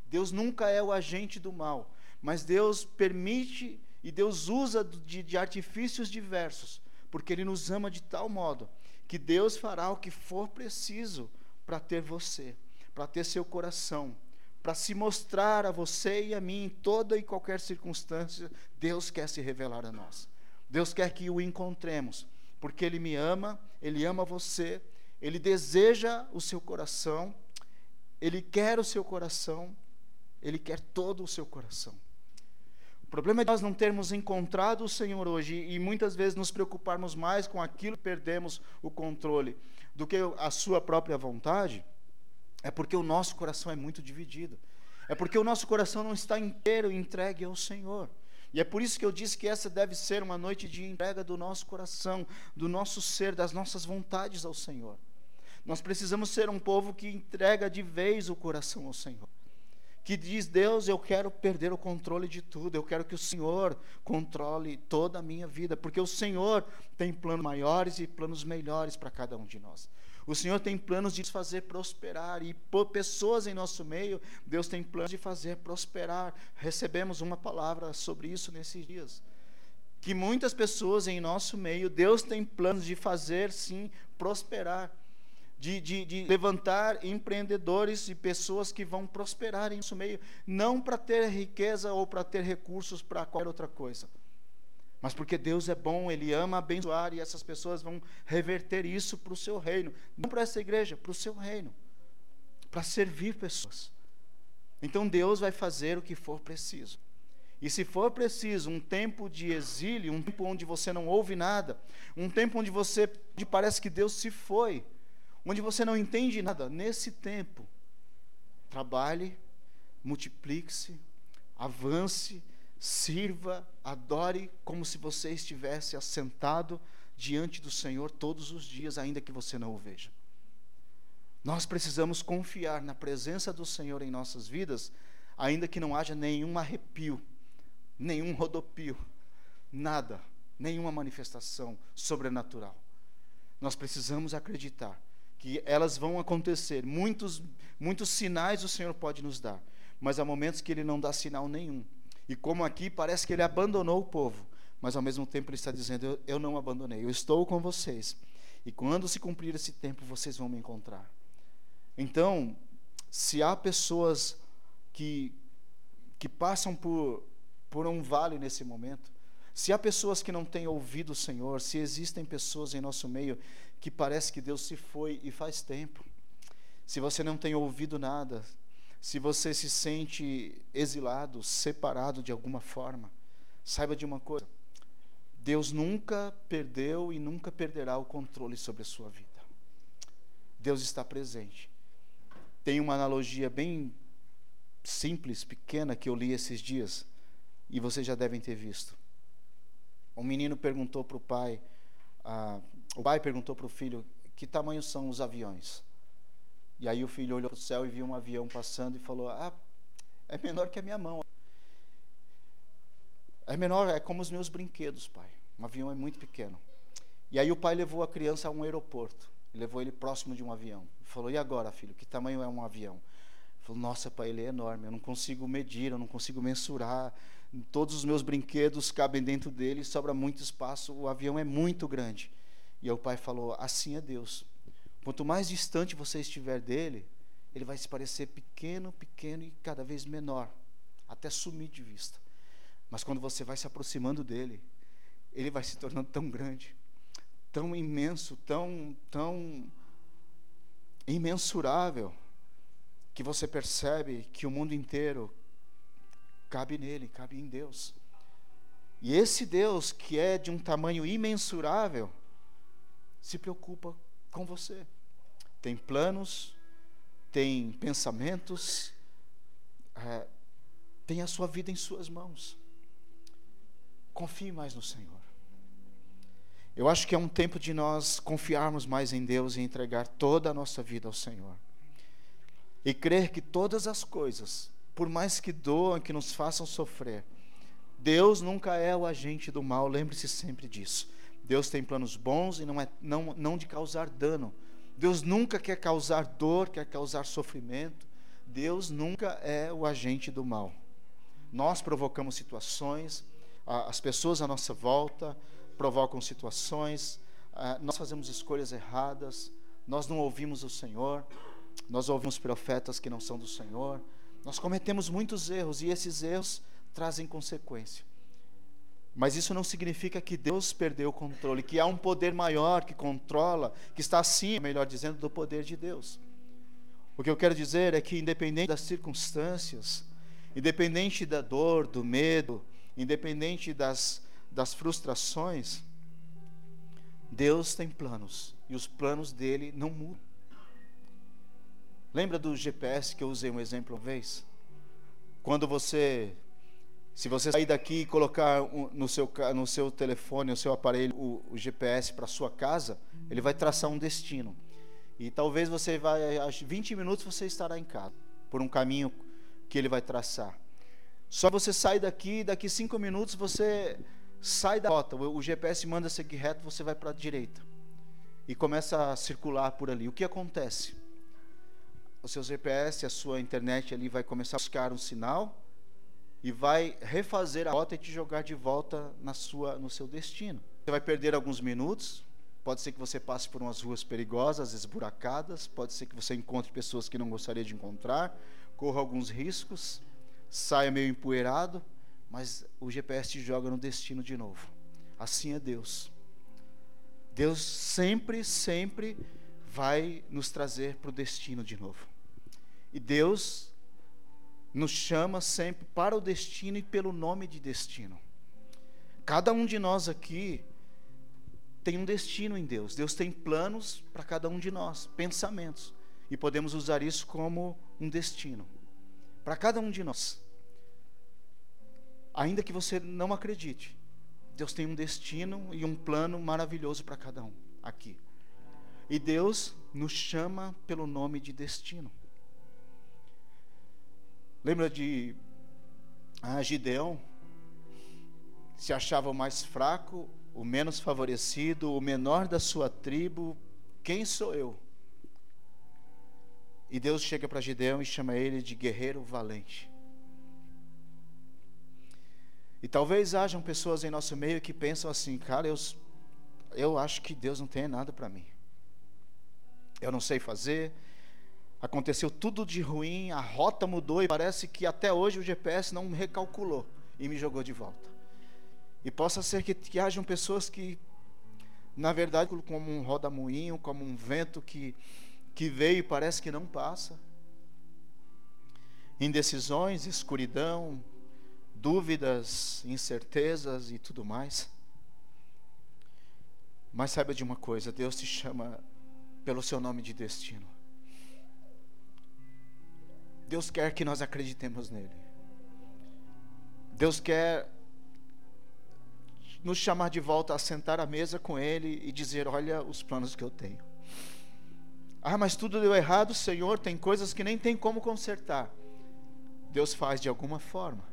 Deus nunca é o agente do mal, mas Deus permite e Deus usa de, de artifícios diversos, porque Ele nos ama de tal modo que Deus fará o que for preciso para ter você, para ter seu coração, para se mostrar a você e a mim em toda e qualquer circunstância. Deus quer se revelar a nós. Deus quer que o encontremos, porque Ele me ama, Ele ama você, Ele deseja o seu coração, Ele quer o seu coração, Ele quer todo o seu coração. Problema é nós não termos encontrado o Senhor hoje e muitas vezes nos preocuparmos mais com aquilo que perdemos o controle do que a sua própria vontade, é porque o nosso coração é muito dividido. É porque o nosso coração não está inteiro entregue ao Senhor. E é por isso que eu disse que essa deve ser uma noite de entrega do nosso coração, do nosso ser, das nossas vontades ao Senhor. Nós precisamos ser um povo que entrega de vez o coração ao Senhor. Que diz: Deus, eu quero perder o controle de tudo, eu quero que o Senhor controle toda a minha vida, porque o Senhor tem planos maiores e planos melhores para cada um de nós. O Senhor tem planos de fazer prosperar e por pessoas em nosso meio, Deus tem planos de fazer prosperar. Recebemos uma palavra sobre isso nesses dias. Que muitas pessoas em nosso meio, Deus tem planos de fazer sim prosperar. De, de, de, levantar empreendedores e pessoas que vão prosperar em nosso meio, não para ter riqueza ou para ter recursos para qualquer outra coisa, mas porque Deus é bom, Ele ama abençoar e essas pessoas vão reverter isso para o seu reino. Não para essa igreja, para o seu reino. Para servir pessoas. Então Deus vai fazer o que for preciso. E se for preciso um tempo de exílio, um tempo onde você não ouve nada, um tempo onde você onde parece que Deus se foi, onde você não entende nada, nesse tempo, trabalhe, multiplique-se, avance, sirva, adore como se você estivesse assentado diante do Senhor todos os dias, ainda que você não o veja. Nós precisamos confiar na presença do Senhor em nossas vidas, ainda que não haja nenhum arrepio, nenhum rodopio, nada, nenhuma manifestação sobrenatural. Nós precisamos acreditar que elas vão acontecer, muitos, muitos sinais o Senhor pode nos dar, mas há momentos que Ele não dá sinal nenhum e como aqui parece que ele abandonou o povo, mas ao mesmo tempo ele está dizendo: eu, eu não abandonei, eu estou com vocês. E quando se cumprir esse tempo, vocês vão me encontrar. Então, se há pessoas que, que passam por, por um vale nesse momento, se há pessoas que não têm ouvido o Senhor, se existem pessoas em nosso meio que parece que Deus se foi e faz tempo, se você não tem ouvido nada, se você se sente exilado, separado de alguma forma, saiba de uma coisa: Deus nunca perdeu e nunca perderá o controle sobre a sua vida. Deus está presente. Tem uma analogia bem simples, pequena, que eu li esses dias, e vocês já devem ter visto. Um menino perguntou para o pai, ah, o pai perguntou para o filho: que tamanho são os aviões? E aí o filho olhou para o céu e viu um avião passando e falou: Ah, é menor que a minha mão. É menor, é como os meus brinquedos, pai. Um avião é muito pequeno. E aí o pai levou a criança a um aeroporto. Levou ele próximo de um avião. E falou: E agora, filho, que tamanho é um avião? Ele falou: Nossa, pai, ele é enorme. Eu não consigo medir, eu não consigo mensurar. Todos os meus brinquedos cabem dentro dele, sobra muito espaço. O avião é muito grande. E o pai falou: Assim é Deus. Quanto mais distante você estiver dele, ele vai se parecer pequeno, pequeno e cada vez menor, até sumir de vista. Mas quando você vai se aproximando dele, ele vai se tornando tão grande, tão imenso, tão, tão imensurável, que você percebe que o mundo inteiro cabe nele, cabe em Deus. E esse Deus, que é de um tamanho imensurável, se preocupa com você. Tem planos, tem pensamentos, é, tem a sua vida em suas mãos. Confie mais no Senhor. Eu acho que é um tempo de nós confiarmos mais em Deus e entregar toda a nossa vida ao Senhor. E crer que todas as coisas, por mais que doam, que nos façam sofrer, Deus nunca é o agente do mal, lembre-se sempre disso. Deus tem planos bons e não, é, não, não de causar dano. Deus nunca quer causar dor, quer causar sofrimento. Deus nunca é o agente do mal. Nós provocamos situações, as pessoas à nossa volta provocam situações, nós fazemos escolhas erradas, nós não ouvimos o Senhor, nós ouvimos profetas que não são do Senhor, nós cometemos muitos erros e esses erros trazem consequência. Mas isso não significa que Deus perdeu o controle, que há um poder maior que controla, que está acima, melhor dizendo, do poder de Deus. O que eu quero dizer é que, independente das circunstâncias, independente da dor, do medo, independente das, das frustrações, Deus tem planos e os planos dele não mudam. Lembra do GPS que eu usei um exemplo uma vez? Quando você se você sair daqui e colocar no seu, no seu telefone, no seu aparelho, o, o GPS para sua casa, ele vai traçar um destino. E talvez você vai, acho 20 minutos você estará em casa, por um caminho que ele vai traçar. Só você sai daqui, daqui cinco minutos você sai da rota. O GPS manda seguir reto, você vai para a direita. E começa a circular por ali. O que acontece? O seu GPS, a sua internet ali vai começar a buscar um sinal e vai refazer a rota e te jogar de volta na sua, no seu destino. Você vai perder alguns minutos, pode ser que você passe por umas ruas perigosas, esburacadas, pode ser que você encontre pessoas que não gostaria de encontrar, corra alguns riscos, saia meio empoeirado, mas o GPS te joga no destino de novo. Assim é Deus. Deus sempre, sempre vai nos trazer para o destino de novo. E Deus nos chama sempre para o destino e pelo nome de destino. Cada um de nós aqui tem um destino em Deus. Deus tem planos para cada um de nós, pensamentos. E podemos usar isso como um destino. Para cada um de nós. Ainda que você não acredite, Deus tem um destino e um plano maravilhoso para cada um aqui. E Deus nos chama pelo nome de destino. Lembra de ah, Gideão? Se achava o mais fraco, o menos favorecido, o menor da sua tribo. Quem sou eu? E Deus chega para Gideão e chama ele de guerreiro valente. E talvez hajam pessoas em nosso meio que pensam assim, cara, eu, eu acho que Deus não tem nada para mim. Eu não sei fazer, Aconteceu tudo de ruim, a rota mudou e parece que até hoje o GPS não recalculou e me jogou de volta. E possa ser que, que hajam pessoas que, na verdade, como um roda-moinho, como um vento que, que veio e parece que não passa. Indecisões, escuridão, dúvidas, incertezas e tudo mais. Mas saiba de uma coisa: Deus te chama pelo seu nome de destino. Deus quer que nós acreditemos nele. Deus quer nos chamar de volta a sentar à mesa com Ele e dizer: Olha os planos que eu tenho. Ah, mas tudo deu errado, Senhor. Tem coisas que nem tem como consertar. Deus faz de alguma forma.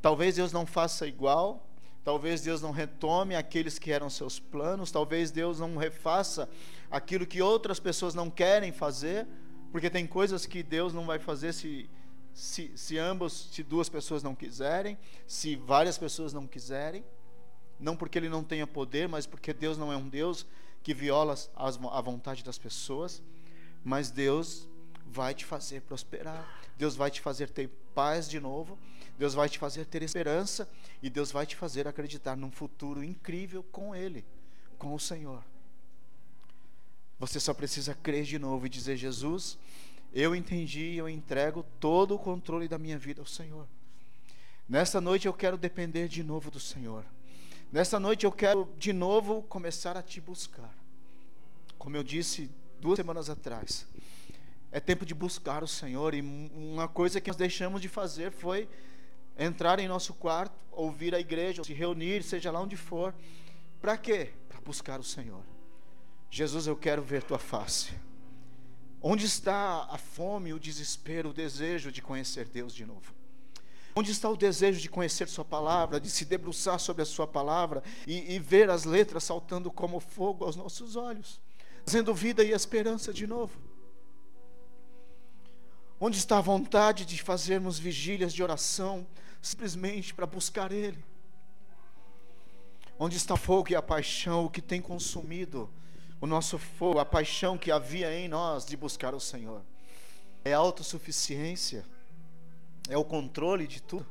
Talvez Deus não faça igual. Talvez Deus não retome aqueles que eram seus planos. Talvez Deus não refaça aquilo que outras pessoas não querem fazer. Porque tem coisas que Deus não vai fazer se, se, se ambos, se duas pessoas não quiserem, se várias pessoas não quiserem. Não porque Ele não tenha poder, mas porque Deus não é um Deus que viola as, a vontade das pessoas. Mas Deus vai te fazer prosperar. Deus vai te fazer ter paz de novo. Deus vai te fazer ter esperança. E Deus vai te fazer acreditar num futuro incrível com Ele, com o Senhor. Você só precisa crer de novo e dizer: Jesus, eu entendi, eu entrego todo o controle da minha vida ao Senhor. Nesta noite eu quero depender de novo do Senhor. Nesta noite eu quero de novo começar a te buscar. Como eu disse duas semanas atrás, é tempo de buscar o Senhor e uma coisa que nós deixamos de fazer foi entrar em nosso quarto, ouvir a igreja, se reunir, seja lá onde for. Para quê? Para buscar o Senhor. Jesus, eu quero ver tua face. Onde está a fome, o desespero, o desejo de conhecer Deus de novo? Onde está o desejo de conhecer Sua palavra, de se debruçar sobre a Sua palavra e, e ver as letras saltando como fogo aos nossos olhos, trazendo vida e esperança de novo? Onde está a vontade de fazermos vigílias de oração, simplesmente para buscar Ele. Onde está o fogo e a paixão, o que tem consumido o nosso fogo, a paixão que havia em nós de buscar o Senhor? É autossuficiência, é o controle de tudo,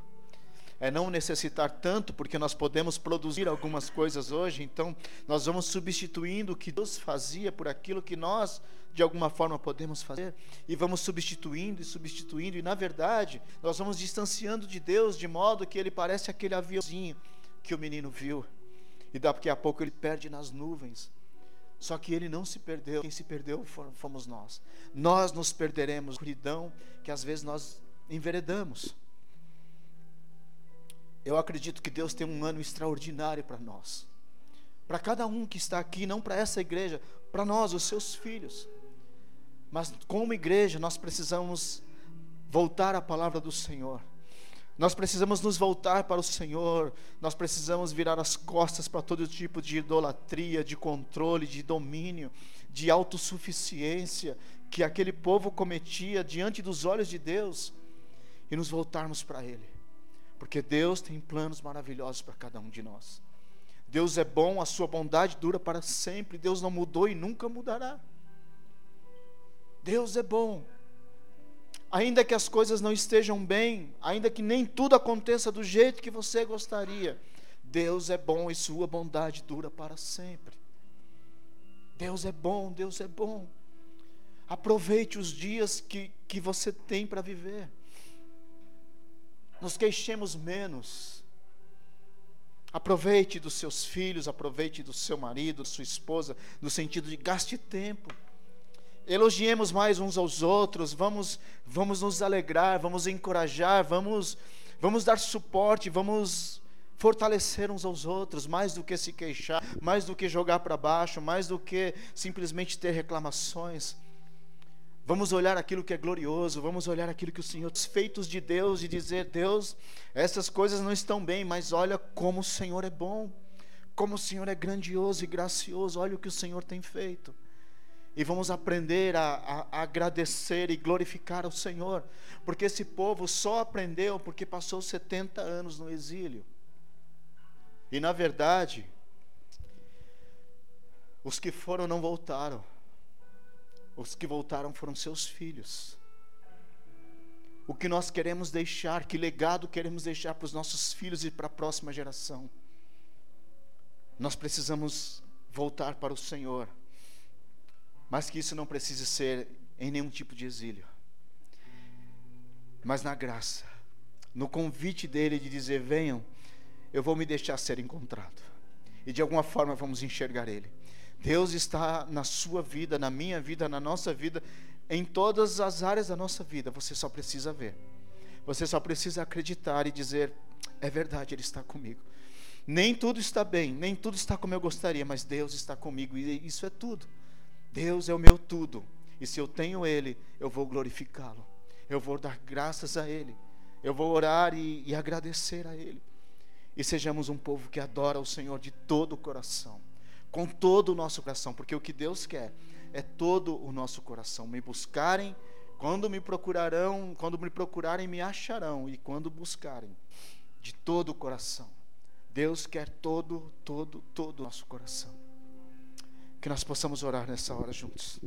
é não necessitar tanto, porque nós podemos produzir algumas coisas hoje, então nós vamos substituindo o que Deus fazia por aquilo que nós, de alguma forma, podemos fazer, e vamos substituindo e substituindo, e na verdade, nós vamos distanciando de Deus de modo que ele parece aquele aviãozinho que o menino viu, e daqui a pouco ele perde nas nuvens. Só que ele não se perdeu, quem se perdeu fomos nós. Nós nos perderemos, escuridão que às vezes nós enveredamos. Eu acredito que Deus tem um ano extraordinário para nós. Para cada um que está aqui, não para essa igreja, para nós, os seus filhos. Mas como igreja, nós precisamos voltar à palavra do Senhor. Nós precisamos nos voltar para o Senhor, nós precisamos virar as costas para todo tipo de idolatria, de controle, de domínio, de autossuficiência que aquele povo cometia diante dos olhos de Deus e nos voltarmos para Ele. Porque Deus tem planos maravilhosos para cada um de nós. Deus é bom, a sua bondade dura para sempre. Deus não mudou e nunca mudará. Deus é bom. Ainda que as coisas não estejam bem, ainda que nem tudo aconteça do jeito que você gostaria, Deus é bom e sua bondade dura para sempre. Deus é bom, Deus é bom. Aproveite os dias que, que você tem para viver nos queixemos menos. Aproveite dos seus filhos, aproveite do seu marido, sua esposa, no sentido de gaste tempo. Elogiemos mais uns aos outros, vamos, vamos nos alegrar, vamos encorajar, vamos, vamos dar suporte, vamos fortalecer uns aos outros, mais do que se queixar, mais do que jogar para baixo, mais do que simplesmente ter reclamações. Vamos olhar aquilo que é glorioso, vamos olhar aquilo que o Senhor, os feitos de Deus e dizer: Deus, essas coisas não estão bem, mas olha como o Senhor é bom, como o Senhor é grandioso e gracioso, olha o que o Senhor tem feito. E vamos aprender a, a, agradecer e glorificar o Senhor, porque esse povo só aprendeu porque passou 70 anos no exílio. E na verdade, os que foram não voltaram. Os que voltaram foram seus filhos. O que nós queremos deixar, que legado queremos deixar para os nossos filhos e para a próxima geração? Nós precisamos voltar para o Senhor, mas que isso não precise ser em nenhum tipo de exílio, mas na graça, no convite dele de dizer: venham, eu vou me deixar ser encontrado, e de alguma forma vamos enxergar ele. Deus está na sua vida, na minha vida, na nossa vida, em todas as áreas da nossa vida. Você só precisa ver. Você só precisa acreditar e dizer: é verdade, Ele está comigo. Nem tudo está bem, nem tudo está como eu gostaria, mas Deus está comigo e isso é tudo. Deus é o meu tudo. E se eu tenho Ele, eu vou glorificá-lo. Eu vou dar graças a Ele. Eu vou orar e, e agradecer a Ele. E sejamos um povo que adora o Senhor de todo o coração com todo o nosso coração, porque o que Deus quer é todo o nosso coração. Me buscarem, quando me procurarão, quando me procurarem, me acharão, e quando buscarem, de todo o coração. Deus quer todo, todo, todo o nosso coração. Que nós possamos orar nessa hora juntos.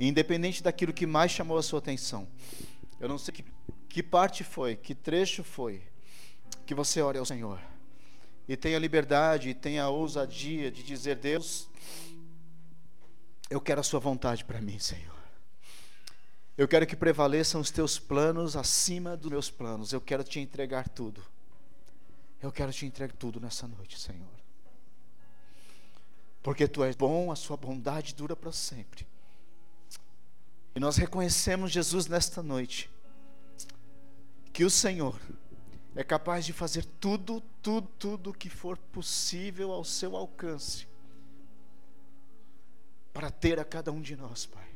Independente daquilo que mais chamou a sua atenção, eu não sei que, que parte foi, que trecho foi, que você ore ao Senhor e tenha liberdade e tenha ousadia de dizer: Deus, eu quero a Sua vontade para mim, Senhor. Eu quero que prevaleçam os teus planos acima dos meus planos. Eu quero te entregar tudo. Eu quero te entregar tudo nessa noite, Senhor. Porque tu és bom, a sua bondade dura para sempre. E nós reconhecemos Jesus nesta noite. Que o Senhor é capaz de fazer tudo, tudo, tudo que for possível ao seu alcance para ter a cada um de nós, Pai.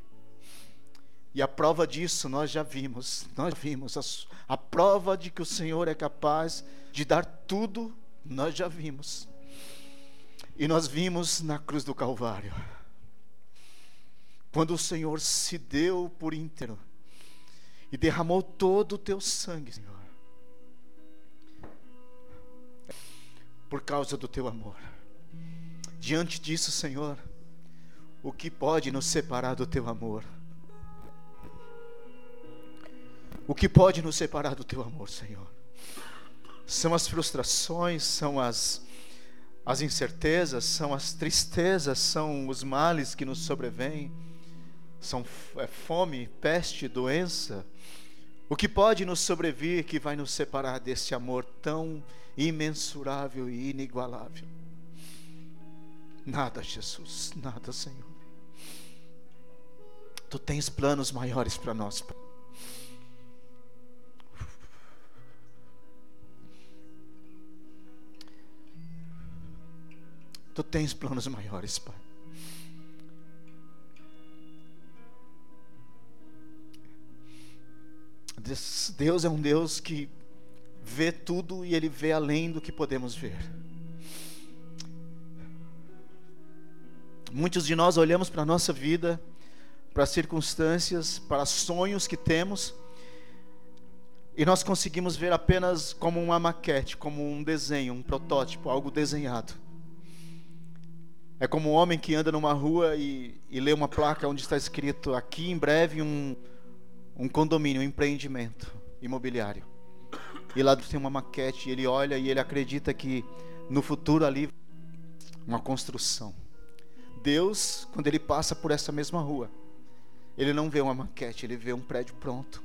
E a prova disso nós já vimos, nós vimos a, a prova de que o Senhor é capaz de dar tudo, nós já vimos. E nós vimos na cruz do Calvário. Quando o Senhor se deu por inteiro e derramou todo o teu sangue, Senhor por causa do teu amor. Diante disso, Senhor, o que pode nos separar do teu amor? O que pode nos separar do teu amor, Senhor? São as frustrações, são as as incertezas, são as tristezas, são os males que nos sobrevêm, são é fome, peste, doença. O que pode nos sobrevir que vai nos separar desse amor tão imensurável e inigualável? Nada, Jesus, nada, Senhor. Tu tens planos maiores para nós, Pai. Tu tens planos maiores, Pai. Deus é um Deus que vê tudo e Ele vê além do que podemos ver. Muitos de nós olhamos para a nossa vida, para as circunstâncias, para sonhos que temos, e nós conseguimos ver apenas como uma maquete, como um desenho, um protótipo, algo desenhado. É como um homem que anda numa rua e, e lê uma placa onde está escrito aqui em breve um, um condomínio, um empreendimento imobiliário. E lá tem uma maquete, e ele olha e ele acredita que no futuro ali uma construção. Deus, quando ele passa por essa mesma rua, ele não vê uma maquete, ele vê um prédio pronto.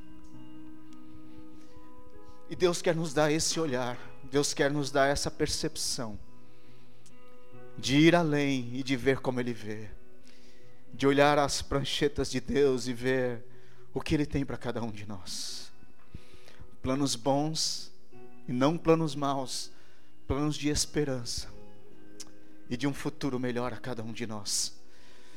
E Deus quer nos dar esse olhar, Deus quer nos dar essa percepção de ir além e de ver como Ele vê, de olhar as pranchetas de Deus e ver o que Ele tem para cada um de nós. Planos bons e não planos maus, planos de esperança e de um futuro melhor a cada um de nós.